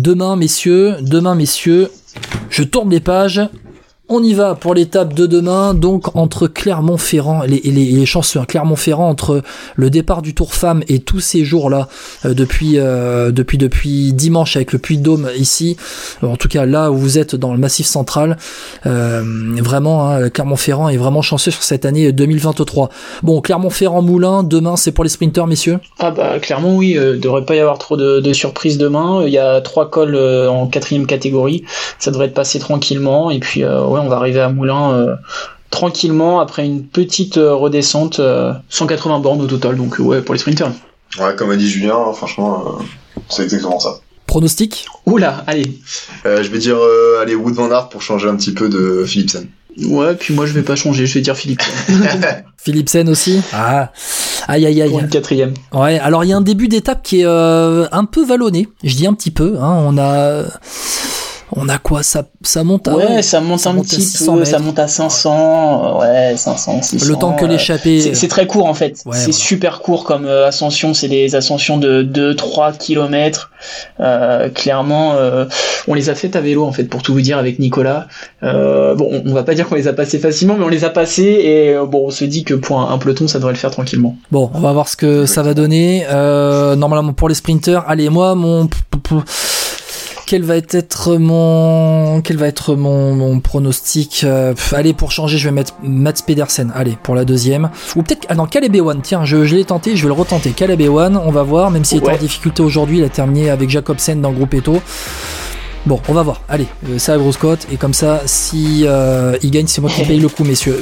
demain, messieurs, demain, messieurs, je tourne les pages. On y va pour l'étape de demain, donc entre Clermont-Ferrand, les, les, chanceux, hein, Clermont-Ferrand entre le départ du Tour Femme et tous ces jours-là, euh, depuis, euh, depuis, dimanche avec le Puy de Dôme ici, en tout cas là où vous êtes dans le Massif Central, euh, vraiment, hein, Clermont-Ferrand est vraiment chanceux sur cette année 2023. Bon, Clermont-Ferrand-Moulin, demain c'est pour les sprinters, messieurs? Ah bah clairement oui, euh, devrait pas y avoir trop de, surprises demain. Il y a trois cols en quatrième catégorie, ça devrait être passé tranquillement et puis ouais on va arriver à Moulin euh, tranquillement après une petite euh, redescente, euh, 180 bornes au total, donc euh, ouais pour les sprinters. Ouais, comme a dit Julien, hein, franchement, euh, c'est exactement ça. Pronostic? Oula, allez. Euh, je vais dire, euh, allez, Wood Van Aert pour changer un petit peu de Philipsen. Ouais, puis moi je vais pas changer, je vais dire Philippe Philipsen aussi? Ah, aïe aïe aïe. pour une quatrième. Ouais, alors il y a un début d'étape qui est euh, un peu vallonné. Je dis un petit peu. Hein, on a, on a quoi? Ça, ça monte à Ouais, ça monte ça un monte à petit 600 peu, ça monte à 500, euh, ouais, 500, 600. Le temps que l'échappée. C'est c'est très court en fait. Ouais, c'est voilà. super court comme euh, ascension. C'est des ascensions de 2-3 kilomètres. Euh, clairement, euh, on les a faites à vélo en fait, pour tout vous dire avec Nicolas. Euh, bon, on- on va pas dire qu'on les a passées facilement, mais on les a passées et euh, bon, on se dit que pour un, un peloton, ça devrait le faire tranquillement. Bon, on va voir ce que ça va donner. Euh, normalement pour les sprinters. Allez, moi mon. Quel va être mon quel va être mon, mon pronostic Euh, pff, Allez pour changer, je vais mettre Mats Pedersen. Allez pour la deuxième. Ou peut-être ah non Caleb Ewan. Tiens, je, je l'ai tenté, je vais le retenter. Caleb Ewan, on va voir. Même s'il était Ouais. en difficulté aujourd'hui, il a terminé avec Jacobsen dans le groupe Eto. Bon, on va voir. Allez, euh, la grosse cote et comme ça, si euh, il gagne, c'est moi qui paye le coup, messieurs.